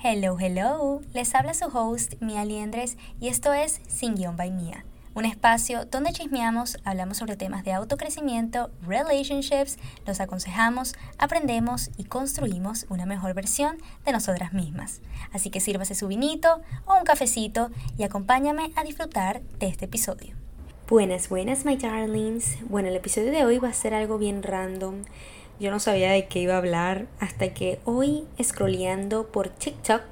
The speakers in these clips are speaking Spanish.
Hello, hello. Les habla su host, Mia Liendres, y esto es Sin Guión by Mia, un espacio donde chismeamos, hablamos sobre temas de autocrecimiento, relationships, los aconsejamos, aprendemos y construimos una mejor versión de nosotras mismas. Así que sírvase su vinito o un cafecito y acompáñame a disfrutar de este episodio. Buenas, buenas, my darlings. Bueno, el episodio de hoy va a ser algo bien random. Yo no sabía de qué iba a hablar hasta que hoy, scrolleando por TikTok,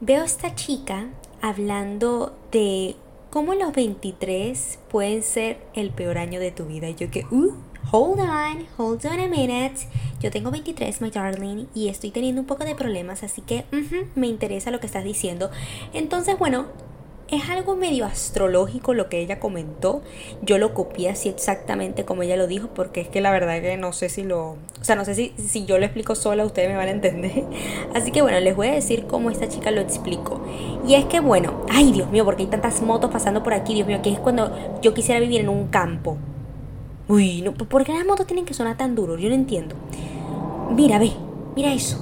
veo a esta chica hablando de cómo los 23 pueden ser el peor año de tu vida. Y yo que, uh, hold on, hold on a minute. Yo tengo 23, my darling, y estoy teniendo un poco de problemas, así que me interesa lo que estás diciendo. Entonces, bueno, es algo medio astrológico lo que ella comentó. Yo lo copié así exactamente como ella lo dijo, porque es que la verdad que no sé si lo. O sea, no sé si, si yo lo explico sola, ustedes me van a entender. Así que bueno, les voy a decir cómo esta chica lo explicó. Y es que bueno, ay Dios mío, porque hay tantas motos pasando por aquí, Dios mío, que es cuando yo quisiera vivir en un campo. Uy, no, ¿por qué las motos tienen que sonar tan duro? Yo no entiendo. Mira, ve, mira eso.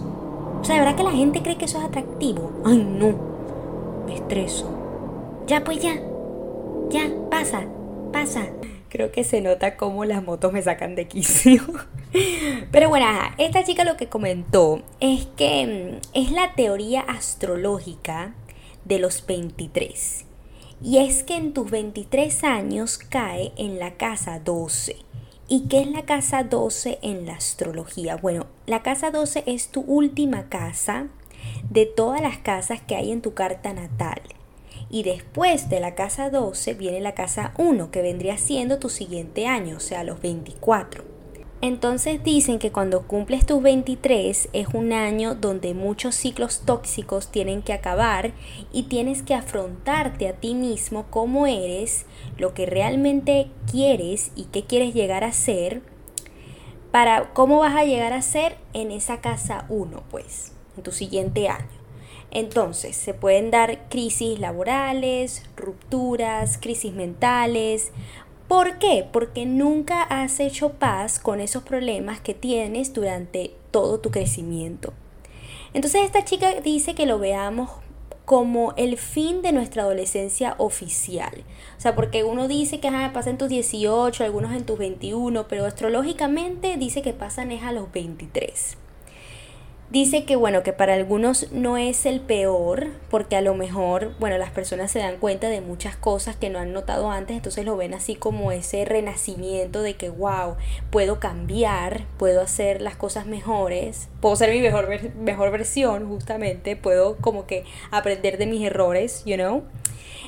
O sea, de verdad que la gente cree que eso es atractivo. Ay, no. Me estreso. Ya, pues ya. Ya, pasa, pasa. Creo que se nota cómo las motos me sacan de quicio. Pero bueno, esta chica lo que comentó es que mm, es la teoría astrológica de los 23. Y es que en tus 23 años cae en la casa 12. ¿Y qué es la casa 12 en la astrología? Bueno, la casa 12 es tu última casa de todas las casas que hay en tu carta natal. Y después de la casa 12 viene la casa 1, que vendría siendo tu siguiente año, o sea, los 24. Entonces dicen que cuando cumples tus 23 es un año donde muchos ciclos tóxicos tienen que acabar y tienes que afrontarte a ti mismo cómo eres, lo que realmente quieres y qué quieres llegar a ser, para cómo vas a llegar a ser en esa casa 1, pues, en tu siguiente año. Entonces, se pueden dar crisis laborales, rupturas, crisis mentales. ¿Por qué? Porque nunca has hecho paz con esos problemas que tienes durante todo tu crecimiento. Entonces esta chica dice que lo veamos como el fin de nuestra adolescencia oficial. O sea, porque uno dice que pasa en tus 18, algunos en tus 21, pero astrológicamente dice que pasan es a los 23. Dice que bueno, que para algunos no es el peor, porque a lo mejor, bueno, las personas se dan cuenta de muchas cosas que no han notado antes, entonces lo ven así como ese renacimiento de que, wow, puedo cambiar, puedo hacer las cosas mejores, puedo ser mi mejor, mejor versión, justamente, puedo como que aprender de mis errores, you know.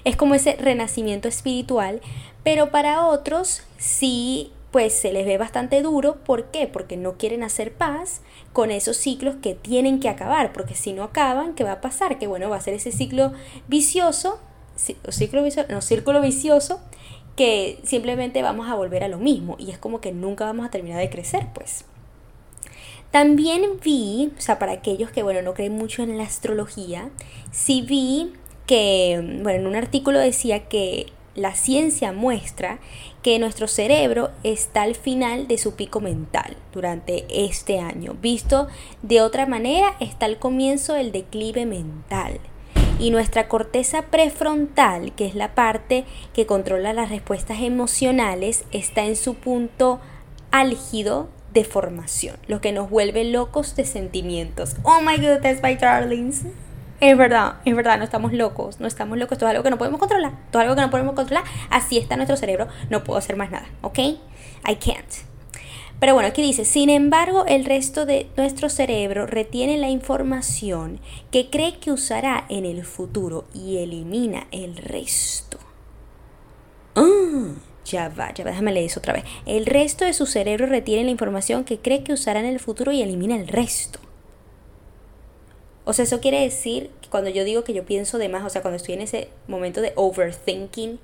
Es como ese renacimiento espiritual, pero para otros sí pues se les ve bastante duro. ¿Por qué? Porque no quieren hacer paz con esos ciclos que tienen que acabar, porque si no acaban, ¿qué va a pasar? Que bueno, va a ser ese ciclo vicioso, ciclo vicioso, no, círculo vicioso, que simplemente vamos a volver a lo mismo y es como que nunca vamos a terminar de crecer, pues. También vi, o sea, para aquellos que, bueno, no creen mucho en la astrología, sí vi que, bueno, en un artículo decía que la ciencia muestra que nuestro cerebro está al final de su pico mental durante este año. Visto de otra manera, está al comienzo del declive mental. Y nuestra corteza prefrontal, que es la parte que controla las respuestas emocionales, está en su punto álgido de formación, lo que nos vuelve locos de sentimientos. Oh my goodness, my darlings. Es verdad, es verdad, no estamos locos, no estamos locos, esto es algo que no podemos controlar, esto es algo que no podemos controlar, así está nuestro cerebro, no puedo hacer más nada, ¿ok? I can't. Pero bueno, aquí dice, sin embargo, el resto de nuestro cerebro retiene la información que cree que usará en el futuro y elimina el resto. Ah, ya va, ya va, déjame leer eso otra vez. El resto de su cerebro retiene la información que cree que usará en el futuro y elimina el resto. O sea, eso quiere decir que cuando yo digo que yo pienso de más, o sea, cuando estoy en ese momento de overthinking,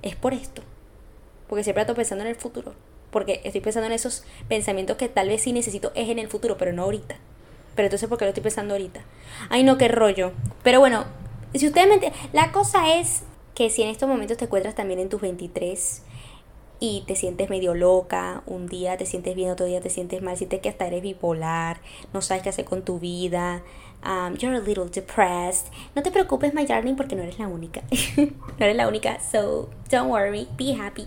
es por esto. Porque siempre estoy pensando en el futuro. Porque estoy pensando en esos pensamientos que tal vez sí necesito es en el futuro, pero no ahorita. Pero entonces, ¿por qué lo estoy pensando ahorita? Ay, no, qué rollo. Pero bueno, si ustedes me La cosa es que si en estos momentos te encuentras también en tus 23 y te sientes medio loca, un día te sientes bien, otro día te sientes mal, sientes que hasta eres bipolar, no sabes qué hacer con tu vida, um, you're a little depressed. No te preocupes, my darling, porque no eres la única. no eres la única, so don't worry, be happy.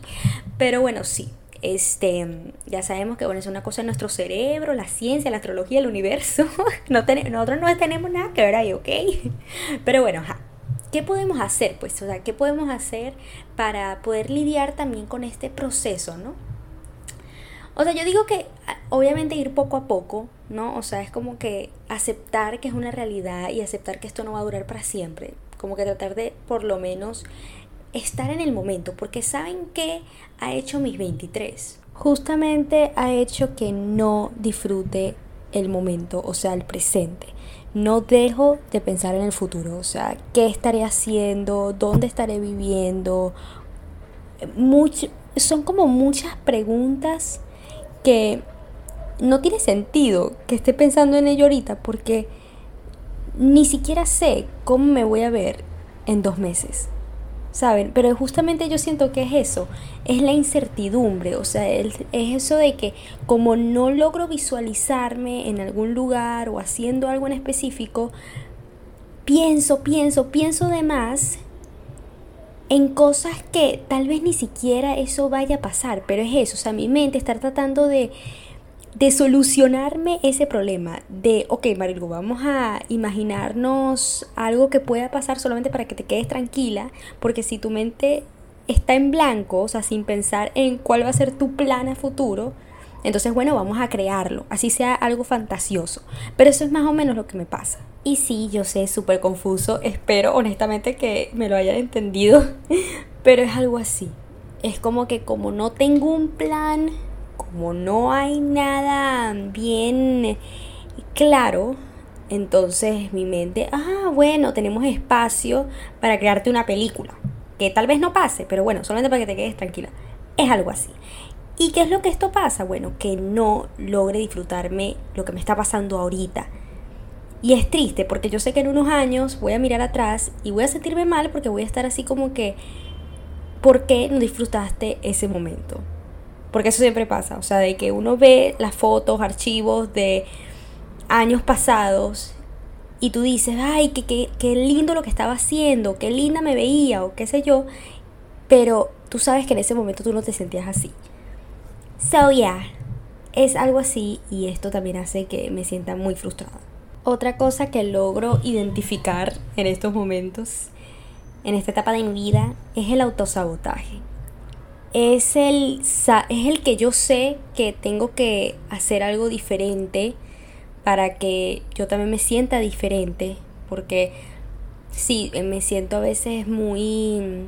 Pero bueno, sí. Este, ya sabemos que bueno, es una cosa en nuestro cerebro, la ciencia, la astrología, el universo. no nosotros no tenemos nada que ver ahí, ¿ok? Pero bueno, ¿qué podemos hacer? Pues, o sea, ¿qué podemos hacer para poder lidiar también con este proceso, no? O sea, yo digo que obviamente ir poco a poco, ¿no? O sea, es como que aceptar que es una realidad y aceptar que esto no va a durar para siempre. Como que tratar de por lo menos estar en el momento, porque ¿saben qué ha hecho mis 23? Justamente ha hecho que no disfrute el momento, o sea, el presente. No dejo de pensar en el futuro, o sea, qué estaré haciendo, dónde estaré viviendo. son como muchas preguntas que no tiene sentido que esté pensando en ello ahorita porque ni siquiera sé cómo me voy a ver en dos meses. ¿Saben? Pero justamente yo siento que es eso, es la incertidumbre, o sea, es eso de que como no logro visualizarme en algún lugar o haciendo algo en específico, pienso, pienso, pienso de más en cosas que tal vez ni siquiera eso vaya a pasar, pero es eso, o sea, mi mente está tratando de, de solucionarme ese problema, de, ok, Marilu, vamos a imaginarnos algo que pueda pasar solamente para que te quedes tranquila, porque si tu mente está en blanco, o sea, sin pensar en cuál va a ser tu plan a futuro, entonces, bueno, vamos a crearlo, así sea algo fantasioso. Pero eso es más o menos lo que me pasa. Y sí, yo sé, súper confuso. Espero honestamente que me lo hayan entendido. Pero es algo así. Es como que como no tengo un plan, como no hay nada bien claro, entonces mi mente, ah, bueno, tenemos espacio para crearte una película. Que tal vez no pase, pero bueno, solamente para que te quedes tranquila. Es algo así. ¿Y qué es lo que esto pasa? Bueno, que no logre disfrutarme lo que me está pasando ahorita. Y es triste porque yo sé que en unos años voy a mirar atrás y voy a sentirme mal porque voy a estar así como que, ¿por qué no disfrutaste ese momento? Porque eso siempre pasa, o sea, de que uno ve las fotos, archivos de años pasados y tú dices, ay, qué, qué, qué lindo lo que estaba haciendo, qué linda me veía o qué sé yo, pero tú sabes que en ese momento tú no te sentías así. So yeah, es algo así y esto también hace que me sienta muy frustrada. Otra cosa que logro identificar en estos momentos, en esta etapa de mi vida, es el autosabotaje. Es el, es el que yo sé que tengo que hacer algo diferente para que yo también me sienta diferente. Porque sí, me siento a veces muy,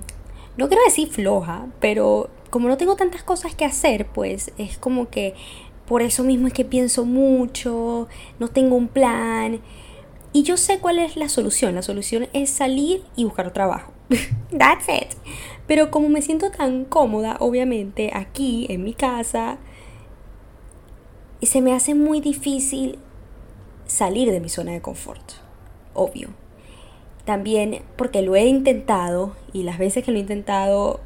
no quiero decir floja, pero como no tengo tantas cosas que hacer, pues es como que por eso mismo es que pienso mucho, no tengo un plan. Y yo sé cuál es la solución. La solución es salir y buscar trabajo. That's it. Pero como me siento tan cómoda, obviamente, aquí en mi casa, se me hace muy difícil salir de mi zona de confort. Obvio. También porque lo he intentado y las veces que lo he intentado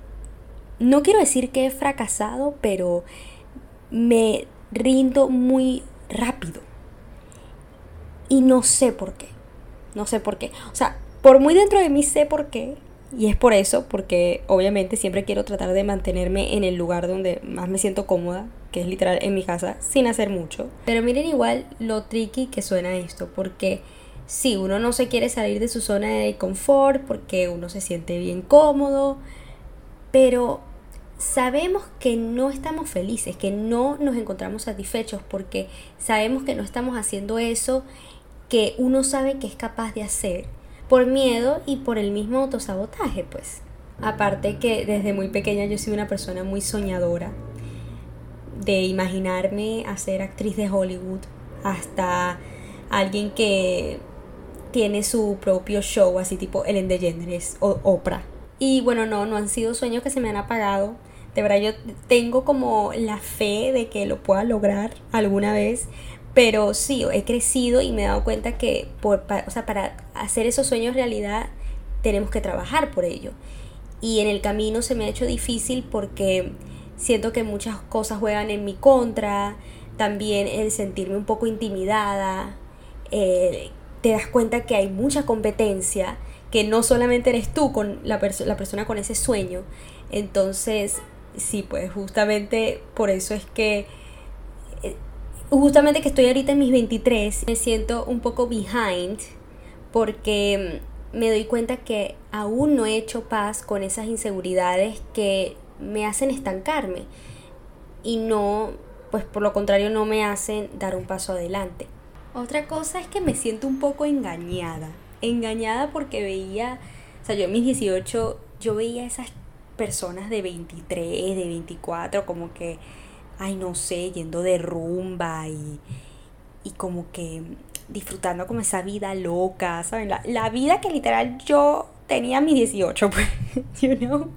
no quiero decir que he fracasado, pero me rindo muy rápido. Y no sé por qué. No sé por qué. O sea, por muy dentro de mí sé por qué. Y es por eso, porque obviamente siempre quiero tratar de mantenerme en el lugar donde más me siento cómoda, que es literal en mi casa, sin hacer mucho. Pero miren igual lo tricky que suena esto, porque si uno no se quiere salir de su zona de confort, porque uno se siente bien cómodo, pero sabemos que no estamos felices, que no nos encontramos satisfechos porque sabemos que no estamos haciendo eso que uno sabe que es capaz de hacer por miedo y por el mismo autosabotaje, pues. Aparte que desde muy pequeña yo soy una persona muy soñadora de imaginarme a ser actriz de Hollywood hasta alguien que tiene su propio show así tipo Ellen DeGeneres o Oprah. Y bueno, no, no han sido sueños que se me han apagado de verdad yo tengo como la fe de que lo pueda lograr alguna vez. Pero sí, he crecido y me he dado cuenta que para, hacer esos sueños realidad tenemos que trabajar por ello. Y en el camino se me ha hecho difícil porque siento que muchas cosas juegan en mi contra. También el sentirme un poco intimidada. Eh, te das cuenta que hay mucha competencia, que no solamente eres tú con la, persona con ese sueño. Entonces, sí, pues justamente por eso es que justamente que estoy ahorita en mis 23, me siento un poco behind porque me doy cuenta que aún no he hecho paz con esas inseguridades que me hacen estancarme y no, pues por lo contrario, no me hacen dar un paso adelante. Otra cosa es que me siento un poco engañada. Engañada porque veía, o sea, yo en mis 18, yo veía esas personas de 23, de 24, como que, ay, no sé, yendo de rumba y, y como que disfrutando como esa vida loca, ¿saben? La, la vida que literal yo tenía a mis 18, pues, you know.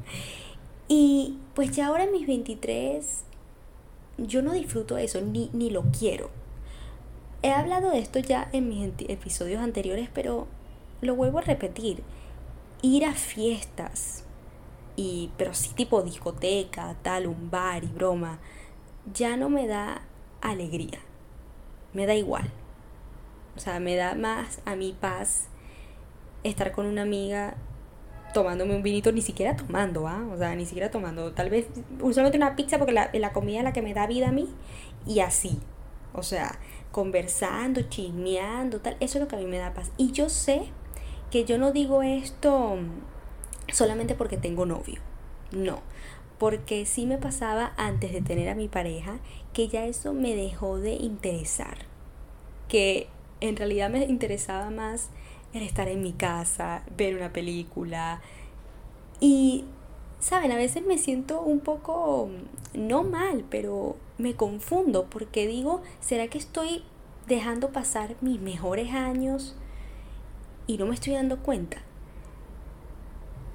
Y pues ya ahora en mis 23, yo no disfruto eso, ni, ni lo quiero. He hablado de esto ya en mis episodios anteriores, pero lo vuelvo a repetir. Ir a fiestas, y, pero sí tipo discoteca, tal, un bar y broma, ya no me da alegría. Me da igual. O sea, me da más a mi paz estar con una amiga tomándome un vinito, ni siquiera tomando, ¿ah? O sea, ni siquiera tomando. Tal vez usualmente una pizza porque la, la comida es la que me da vida a mí y así. O sea, conversando, chismeando, tal. Eso es lo que a mí me da paz. Y yo sé que yo no digo esto solamente porque tengo novio. No. Porque sí me pasaba antes de tener a mi pareja que ya eso me dejó de interesar. Que en realidad me interesaba más el estar en mi casa, ver una película. Y, ¿saben? A veces me siento un poco, no mal, pero me confundo porque digo, ¿será que estoy dejando pasar mis mejores años y no me estoy dando cuenta?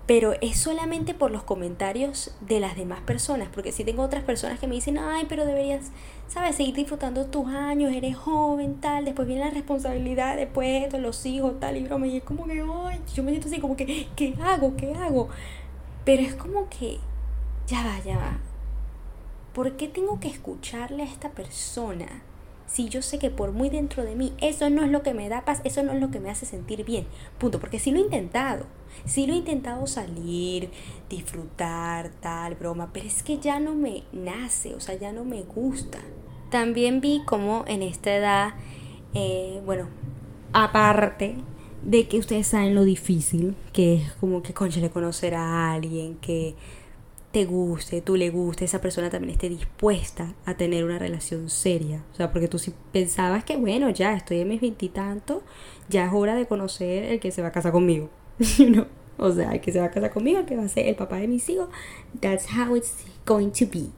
Pero es solamente por los comentarios de las demás personas, porque si tengo otras personas que me dicen, ay, pero deberías, ¿sabes? Seguir disfrutando tus años, eres joven, tal, después viene la responsabilidad, después de los hijos, tal, y broma, y es como que, ay, yo me siento así como que, ¿qué hago? ¿Qué hago? Pero es como que, ya va, ya va, ¿por qué tengo que escucharle a esta persona? Si yo sé que por muy dentro de mí eso no es lo que me da paz, eso no es lo que me hace sentir bien. Punto, porque sí lo he intentado. Sí lo he intentado salir, disfrutar, tal, broma, pero es que ya no me nace, o sea, ya no me gusta. También vi como en esta edad, eh, bueno, aparte de que ustedes saben lo difícil que es como que conchale conocer a alguien que te guste, tú le guste, esa persona también esté dispuesta a tener una relación seria. O sea, porque tú si pensabas que, bueno, ya estoy en mis veintitantos, ya es hora de conocer el que se va a casar conmigo. ¿no? O sea, el que se va a casar conmigo, el que va a ser el papá de mis hijos. That's how it's going to be.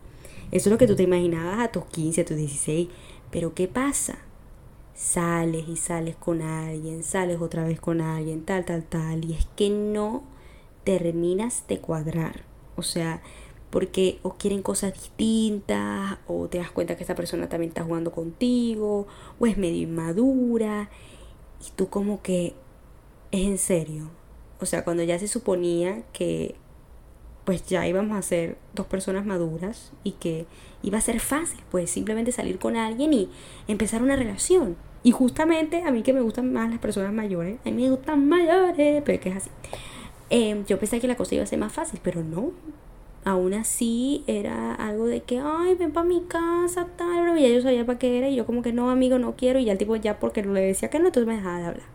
Eso es lo que tú te imaginabas a tus 15, a tus 16. Pero ¿qué pasa? Sales y sales con alguien, sales otra vez con alguien, tal, tal, tal. Y es que no terminas de cuadrar o sea, porque o quieren cosas distintas, o te das cuenta que esa persona también está jugando contigo, o es medio inmadura, y tú como que es en serio. O sea, cuando ya se suponía que pues ya íbamos a ser dos personas maduras y que iba a ser fácil, pues simplemente salir con alguien y empezar una relación. Y justamente a mí que me gustan más las personas mayores, a mí me gustan mayores, pero que es así. Em, yo pensé que la cosa iba a ser más fácil, pero no. Aún así era algo de que, ay, ven para mi casa, tal, y ya yo sabía para qué era, y yo como que no, amigo, no quiero, y ya el tipo ya porque le decía que no, entonces me dejaba de hablar.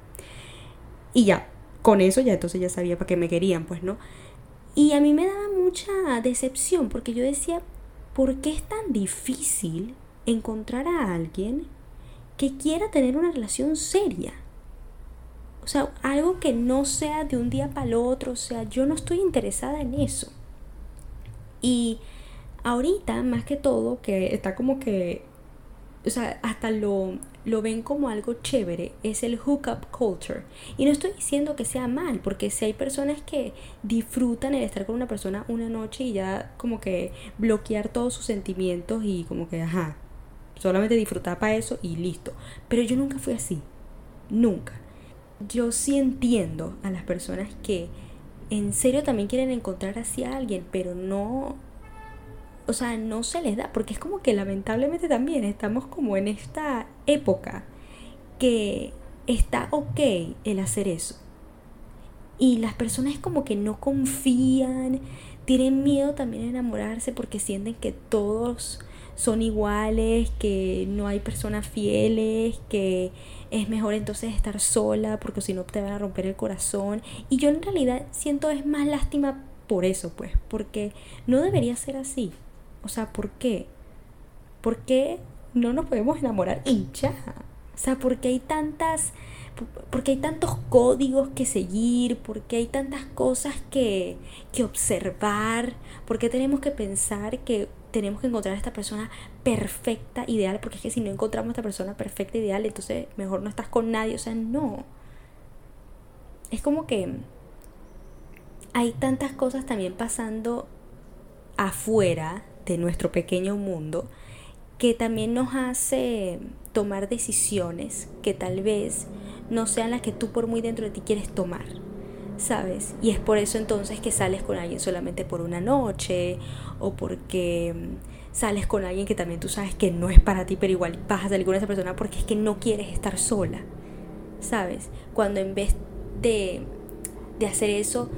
Y ya, con eso ya entonces ya sabía para qué me querían, pues no. Y a mí me daba mucha decepción porque yo decía, ¿por qué es tan difícil encontrar a alguien que quiera tener una relación seria? O sea, algo que no sea de un día para el otro. O sea, yo no estoy interesada en eso. Y ahorita, más que todo, que está como que, o sea, hasta lo, lo ven como algo chévere, es el hookup culture. Y no estoy diciendo que sea mal, porque si hay personas que disfrutan el estar con una persona una noche y ya como que bloquear todos sus sentimientos y como que, ajá, solamente disfrutar para eso y listo. Pero yo nunca fui así. Nunca yo sí entiendo a las personas que en serio también quieren encontrar así a alguien, pero no, o sea, no se les da, porque es como que lamentablemente también estamos como en esta época que está ok el hacer eso. Y las personas como que no confían, tienen miedo también a enamorarse porque sienten que todos son iguales, que no hay personas fieles, que es mejor entonces estar sola porque si no te van a romper el corazón. Y yo en realidad siento es más lástima por eso, pues, porque no debería ser así. O sea, ¿por qué? ¿Por qué no nos podemos enamorar y ya? O sea, ¿por qué hay tantas porque hay tantos códigos que seguir, porque hay tantas cosas que, que observar, porque tenemos que pensar que tenemos que encontrar a esta persona perfecta, ideal, porque es que si no encontramos a esta persona perfecta, ideal, entonces mejor no estás con nadie, o sea, no. Es como que hay tantas cosas también pasando afuera de nuestro pequeño mundo que también nos hace tomar decisiones que tal vez no sean las que tú por muy dentro de ti quieres tomar, ¿sabes? Y es por eso entonces que sales con alguien solamente por una noche o porque mm, sales con alguien que también tú sabes que no es para ti, pero igual vas a salir con esa persona porque es que no quieres estar sola, ¿sabes? Cuando en vez de, de hacer eso,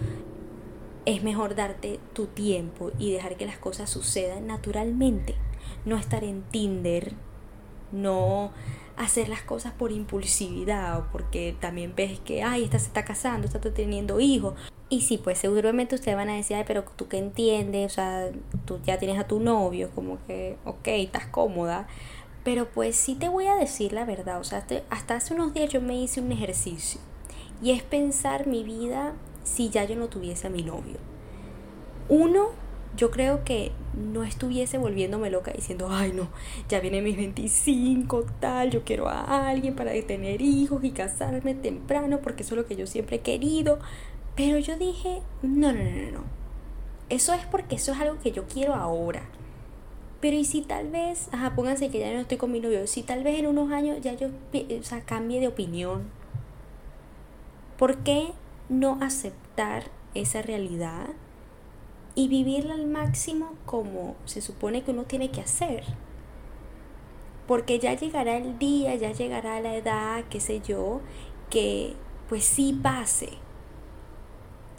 es mejor darte tu tiempo y dejar que las cosas sucedan naturalmente. No estar en Tinder, no hacer las cosas por impulsividad o porque también ves que, ay, esta se está casando, está teniendo hijos. Y sí, pues seguramente ustedes van a decir, ay, pero tú qué entiendes, o sea, tú ya tienes a tu novio, como que, ok, estás cómoda. Pero pues sí te voy a decir la verdad, o sea, hasta hace unos días yo me hice un ejercicio y es pensar mi vida si ya yo no tuviese a mi novio. Uno, yo creo que no estuviese volviéndome loca diciendo, ay no, ya viene mis 25, tal, yo quiero a alguien para tener hijos y casarme temprano porque eso es lo que yo siempre he querido. Pero yo dije, no, no, no, no. Eso es porque eso es algo que yo quiero ahora. Pero y si tal vez, ajá, pónganse que ya no estoy con mi novio, si tal vez en unos años ya yo, o sea, cambie de opinión. ¿Por qué no aceptar esa realidad y vivirla al máximo como se supone que uno tiene que hacer. Porque ya llegará el día, ya llegará la edad, qué sé yo, que pues sí pase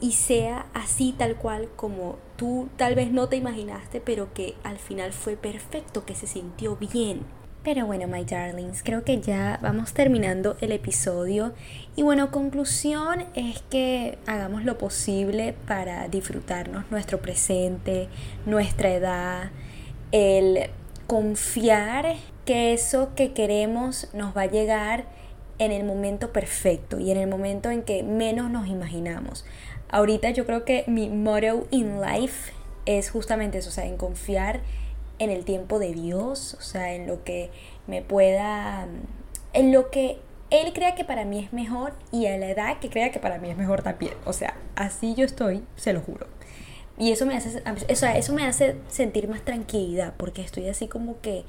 y sea así tal cual como tú tal vez no te imaginaste, pero que al final fue perfecto, que se sintió bien. Pero bueno, my darlings, creo que ya vamos terminando el episodio. Y bueno, conclusión es que hagamos lo posible para disfrutarnos nuestro presente, nuestra edad, el confiar que eso que queremos nos va a llegar en el momento perfecto y en el momento en que menos nos imaginamos. Ahorita yo creo que mi motto in life es justamente eso, sea, en confiar en el tiempo de Dios, o sea, en lo que me pueda, en lo que Él crea que para mí es mejor y a la edad que crea que para mí es mejor también. O sea, así yo estoy, se lo juro. Y eso me hace, o sea, eso me hace sentir más tranquilidad, porque estoy así como que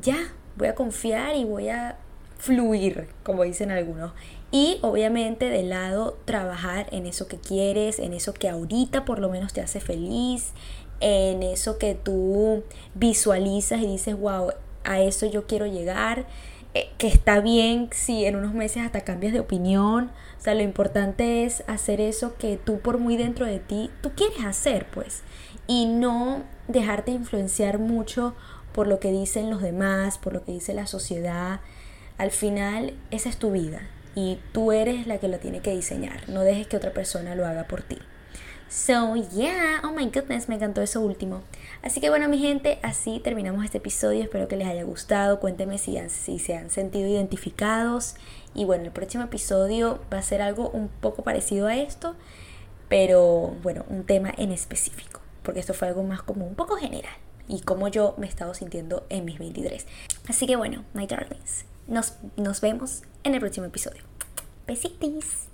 ya, voy a confiar y voy a fluir, como dicen algunos. Y obviamente de lado trabajar en eso que quieres, en eso que ahorita por lo menos te hace feliz, en eso que tú visualizas y dices, wow, a eso yo quiero llegar, eh, que está bien si en unos meses hasta cambias de opinión, o sea, lo importante es hacer eso que tú por muy dentro de ti, tú quieres hacer, pues, y no dejarte influenciar mucho por lo que dicen los demás, por lo que dice la sociedad. Al final, esa es tu vida y tú eres la que la tiene que diseñar. No dejes que otra persona lo haga por ti. So, yeah, oh my goodness, me encantó eso último. Así que bueno, mi gente, así terminamos este episodio. Espero que les haya gustado. Cuéntenme si, si se han sentido identificados. Y bueno, el próximo episodio va a ser algo un poco parecido a esto, pero bueno, un tema en específico, porque esto fue algo más como un poco general y cómo yo me he estado sintiendo en mis 23. Así que bueno, my darlings, nos, nos vemos en el próximo episodio. Besitos.